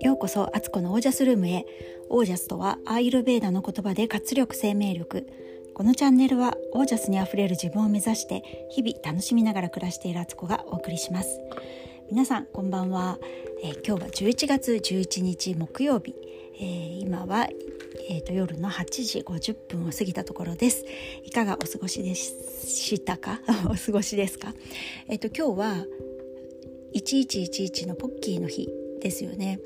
ようこそアツコのオージャスルームへ。オージャスとはアーユルベーダの言葉で活力生命力。このチャンネルはオージャスにあふれる自分を目指して日々楽しみながら暮らしているアツコがお送りします。皆さんこんばんは、えー、今日は11月11日木曜日、えー、今はえーと、夜の8時50分を過ぎたところです。いかがお過ごしでしたか？お過ごしですか？えっ、ー、と今日は1111のポッキーの日ですよね。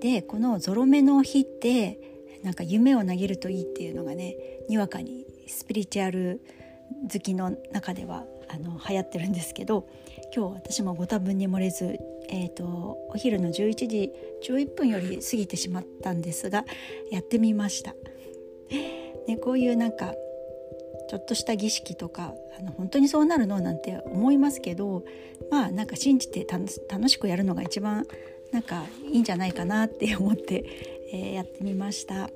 でこのゾロ目の日ってなんか夢を投げるといいっていうのがねにわかにスピリチュアル好きの中ではあの流行ってるんですけど今日私もご多分に漏れずえーと、お昼の11時11分より過ぎてしまったんですがやってみました。ね、こういうなんかちょっとした儀式とかあの本当にそうなるのなんて思いますけどまあなんか信じて楽しくやるのが一番なんかいいんじゃないかなって思って、えー、やってみました。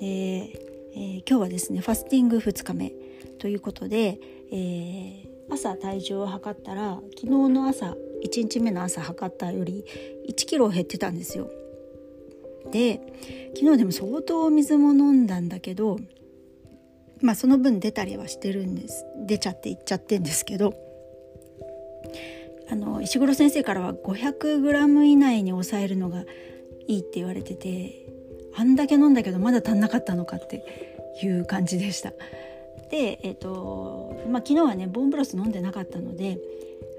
で、えー、今日はですねファスティング2日目ということで、えー、朝体重を測ったら昨日の朝1日目の朝測ったより1キロ減ってたんですよ。で昨日でも相当水も飲んだんだけどまあその分出たりはしてるんです出ちゃっていっちゃってんですけどあの石黒先生からは 500g 以内に抑えるのがいいって言われててあんだけ飲んだけどまだ足んなかったのかっていう感じでした。で、えーとまあ、昨日はねボンブロス飲んでなかったので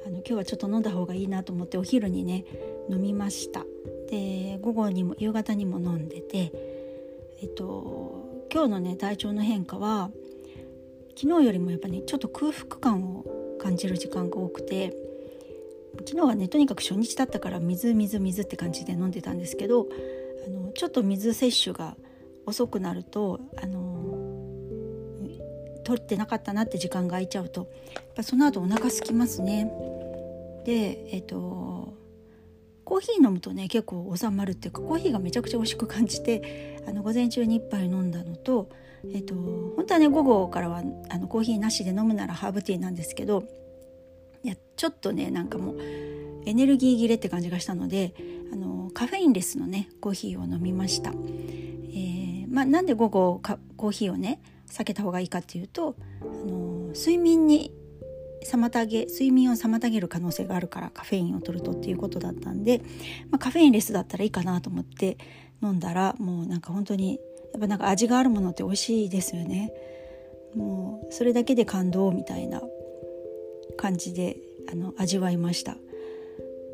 あの今日はちょっと飲んだ方がいいなと思ってお昼にね飲みましたで午後にも夕方にも飲んでてえっと今日のね体調の変化は昨日よりもやっぱねちょっと空腹感を感じる時間が多くて昨日はねとにかく初日だったから水水水って感じで飲んでたんですけどあのちょっと水摂取が遅くなるとあの取ってなかったなって時間が空いちゃうとやっぱその後お腹空きますね。でえっ、とコーヒー飲むとね結構収まるっていうかコーヒーがめちゃくちゃ美味しく感じてあの午前中に1杯飲んだのと,、えーと、本当はね午後からはあのコーヒーなしで飲むならハーブティーなんですけどいやちょっとねなんかもうエネルギー切れって感じがしたのであのカフェインレスのねコーヒーを飲みました。えーまあ、なんで午後コーヒーをね避けた方がいいかっていうとあの睡眠に妨げ睡眠を妨げる可能性があるからカフェインを取るとっていうことだったんで、まあ、カフェインレスだったらいいかなと思って飲んだらもうなんか本当にやっぱなんか味があるものって美味しいですよね。もうそれだけで感動みたいな感じであの味わいました。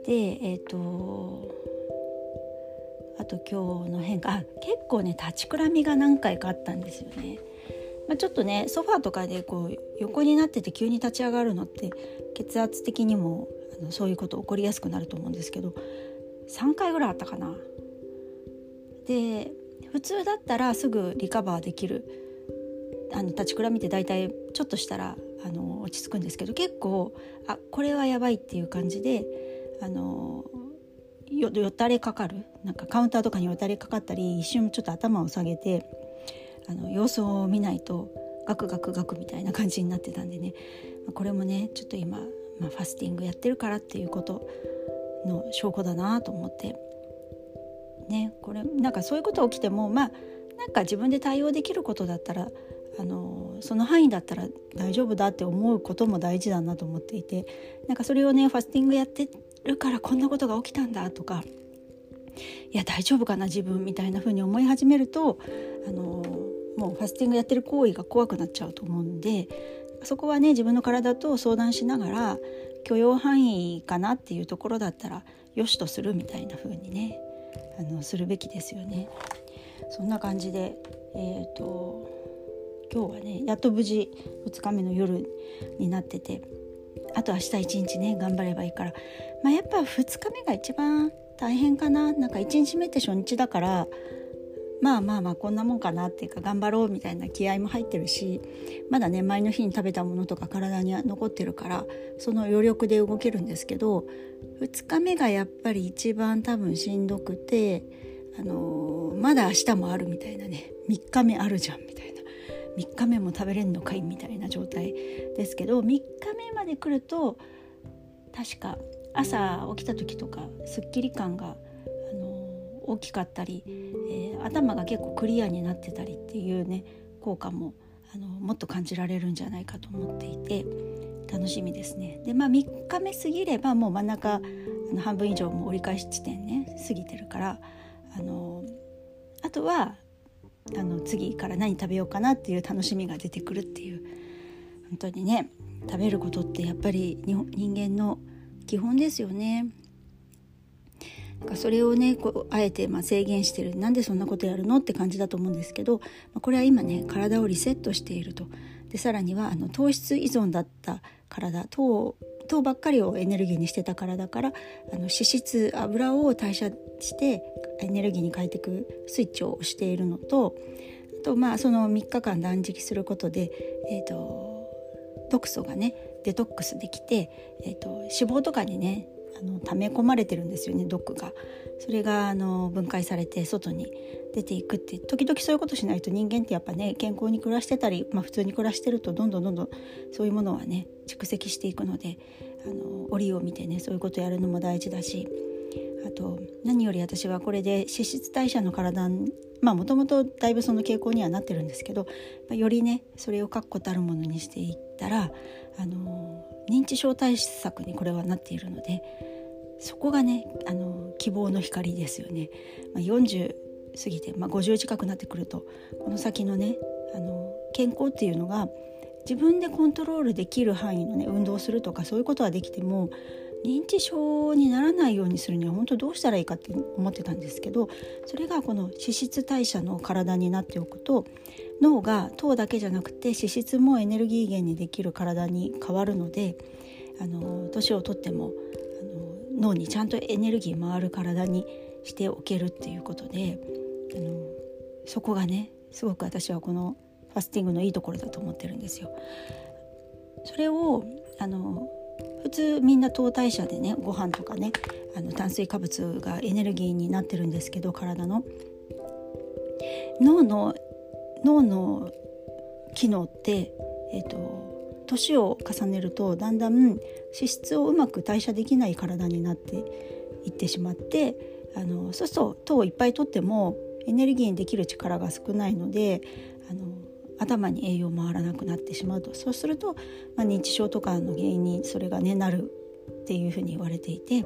でえっ、ー、とあと今日の変化あ結構ね立ちくらみが何回かあったんですよね。まあ、ちょっとねソファーとかでこう横になってて急に立ち上がるのって血圧的にもあのそういうこと起こりやすくなると思うんですけど3回ぐらいあったかな。で普通だったらすぐリカバーできるあの立ちくらみって大体ちょっとしたらあの落ち着くんですけど結構あこれはやばいっていう感じであのよよたれかかるなんかカウンターとかによたれかかったり一瞬ちょっと頭を下げてあの様子を見ないとガクガクガクみたいな感じになってたんでね。これもねちょっと今、まあ、ファスティングやってるからっていうことの証拠だなと思って。ねこれなんかそういうこと起きてもまあなんか自分で対応できることだったらあのその範囲だったら大丈夫だって思うことも大事だなと思っていて。なんかそれをねファスティングやってるからこんなことが起きたんだとかいや大丈夫かな自分みたいな風に思い始めるとあのもうファスティングやってる行為が怖くなっちゃうと思うんでそこはね自分の体と相談しながら許容範囲かなっていうところだったらよしとするみたいな風にねあのするべきですよね。そんな感じで、えーと、今日はねやっと無事2日目の夜になっててあと明日1日ね頑張ればいいから、まあ、やっぱ2日目が一番大変かななんか1日目って初日だからまあまあまあこんなもんかなっていうか頑張ろうみたいな気合も入ってるしまだね前の日に食べたものとか体には残ってるからその余力で動けるんですけど2日目がやっぱり一番多分しんどくて、あのー、まだ明日もあるみたいなね3日目あるじゃんみたいな。3日目も食べれんのかいみたいな状態ですけど3日目まで来ると確か朝起きた時とかすっきり感があの大きかったり、えー、頭が結構クリアになってたりっていうね効果もあのもっと感じられるんじゃないかと思っていて楽しみですね。でまあ3日目過ぎればもう真ん中あの半分以上も折り返し地点ね過ぎてるからあのあとはあの次から何食べようかなっていう楽しみが出てくるっていう本当にね食べることってやっぱり人間の基本ですよね。それをねこうあえてま制限してる。なんでそんなことやるのって感じだと思うんですけど、これは今ね体をリセットしていると。でさらにはあの糖質依存だった体糖糖ばっかりをエネルギーにしてたからだからあの脂質油を代謝してエネルギーに変えていくスイッチをしているのとあとまあその3日間断食することで、えーと、毒素がねデトックスできて、えーと脂肪とかにねあの溜め込まれてるんですよね毒が。それがあの分解されて外に出ていくって時々そういうことしないと人間ってやっぱね健康に暮らしてたり、まあ、普通に暮らしてるとどんどんどんどんそういうものはね蓄積していくのであの折を見てねそういうことやるのも大事だしあと何より私はこれで脂質代謝の体まあもともとだいぶその傾向にはなってるんですけどよりねそれを確固たるものにしていったらあの認知症対策にこれはなっているのでそこがねあの希望の光ですよね、まあ、40過ぎて、まあ、50近くなってくるとこの先のねあの健康っていうのが自分でコントロールできる範囲のね運動するとかそういうことはできても認知症にならないようにするには本当どうしたらいいかって思ってたんですけどそれがこの脂質代謝の体になっておくと脳が糖だけじゃなくて脂質もエネルギー源にできる体に変わるのであの年をとってもあの脳にちゃんとエネルギー回る体にしておけるっていうことであのそこがねすごく私はこのファスティングのいいところだと思ってるんですよ。それをあの普通みんな糖代謝でねご飯とかねあの炭水化物がエネルギーになってるんですけど体の脳の脳の機能って、えーと、年を重ねるとだんだん脂質をうまく代謝できない体になっていってしまってあのそうすると糖をいっぱい取ってもエネルギーにできる力が少ないのであの頭に栄養回らなくなってしまうと。そうすると、まあ、認知症とかの原因にそれがねなるっていうふうに言われていて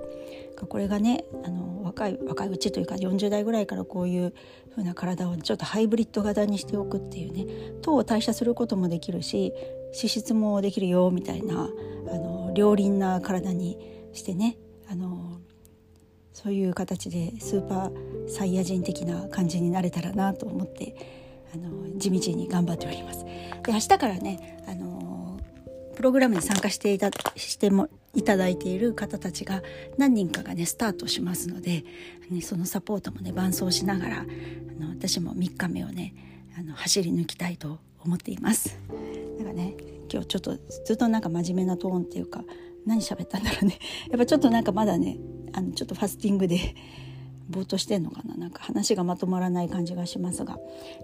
これがねあの若い若いうちというか40代ぐらいからこういうふうな体をちょっとハイブリッド型にしておくっていうね糖を代謝することもできるし脂質もできるよみたいなあの両輪な体にしてねあのそういう形でスーパーサイヤ人的な感じになれたらなと思ってあの地道に頑張っております。で明日からねあのプログラムに参加していたしてもいただいている方たちが何人かがねスタートしますので、ね、そのサポートもね伴走しながらあの私も3日目をねあの走り抜きたいと思っています。なんかね今日ちょっとずっとなんか真面目なトーンっていうか何喋ったんだろうね。やっぱちょっとなんかまだねあのちょっとファスティングでぼーっとしてんのかな。なんか話がまとまらない感じがしますが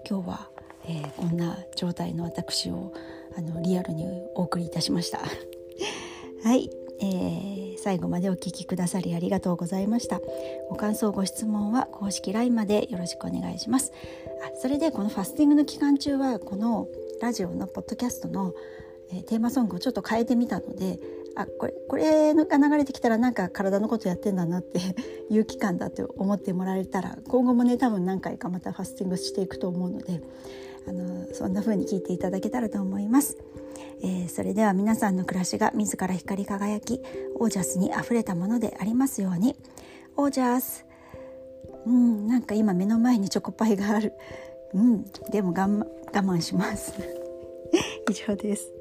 今日は、えー、こんな状態の私をあのリアルにお送りいたしました。はい、えー、最後までお聴きくださりありがとうございました。ご感想ご質問は公式 LINE までよろしくお願いします。あそれでこのファスティングの期間中はこのラジオのポッドキャストの、えー、テーマソングをちょっと変えてみたのであこれこれが流れてきたらなんか体のことやってんだなっていう期間だと思ってもらえたら今後もね多分何回かまたファスティングしていくと思うのであのそんな風に聞いていただけたらと思います、えー、それでは皆さんの暮らしが自ら光り輝きオージャスにあふれたものでありますように。オージャス。うんなんか今目の前にチョコパイがある。うんでも我慢します。以上です。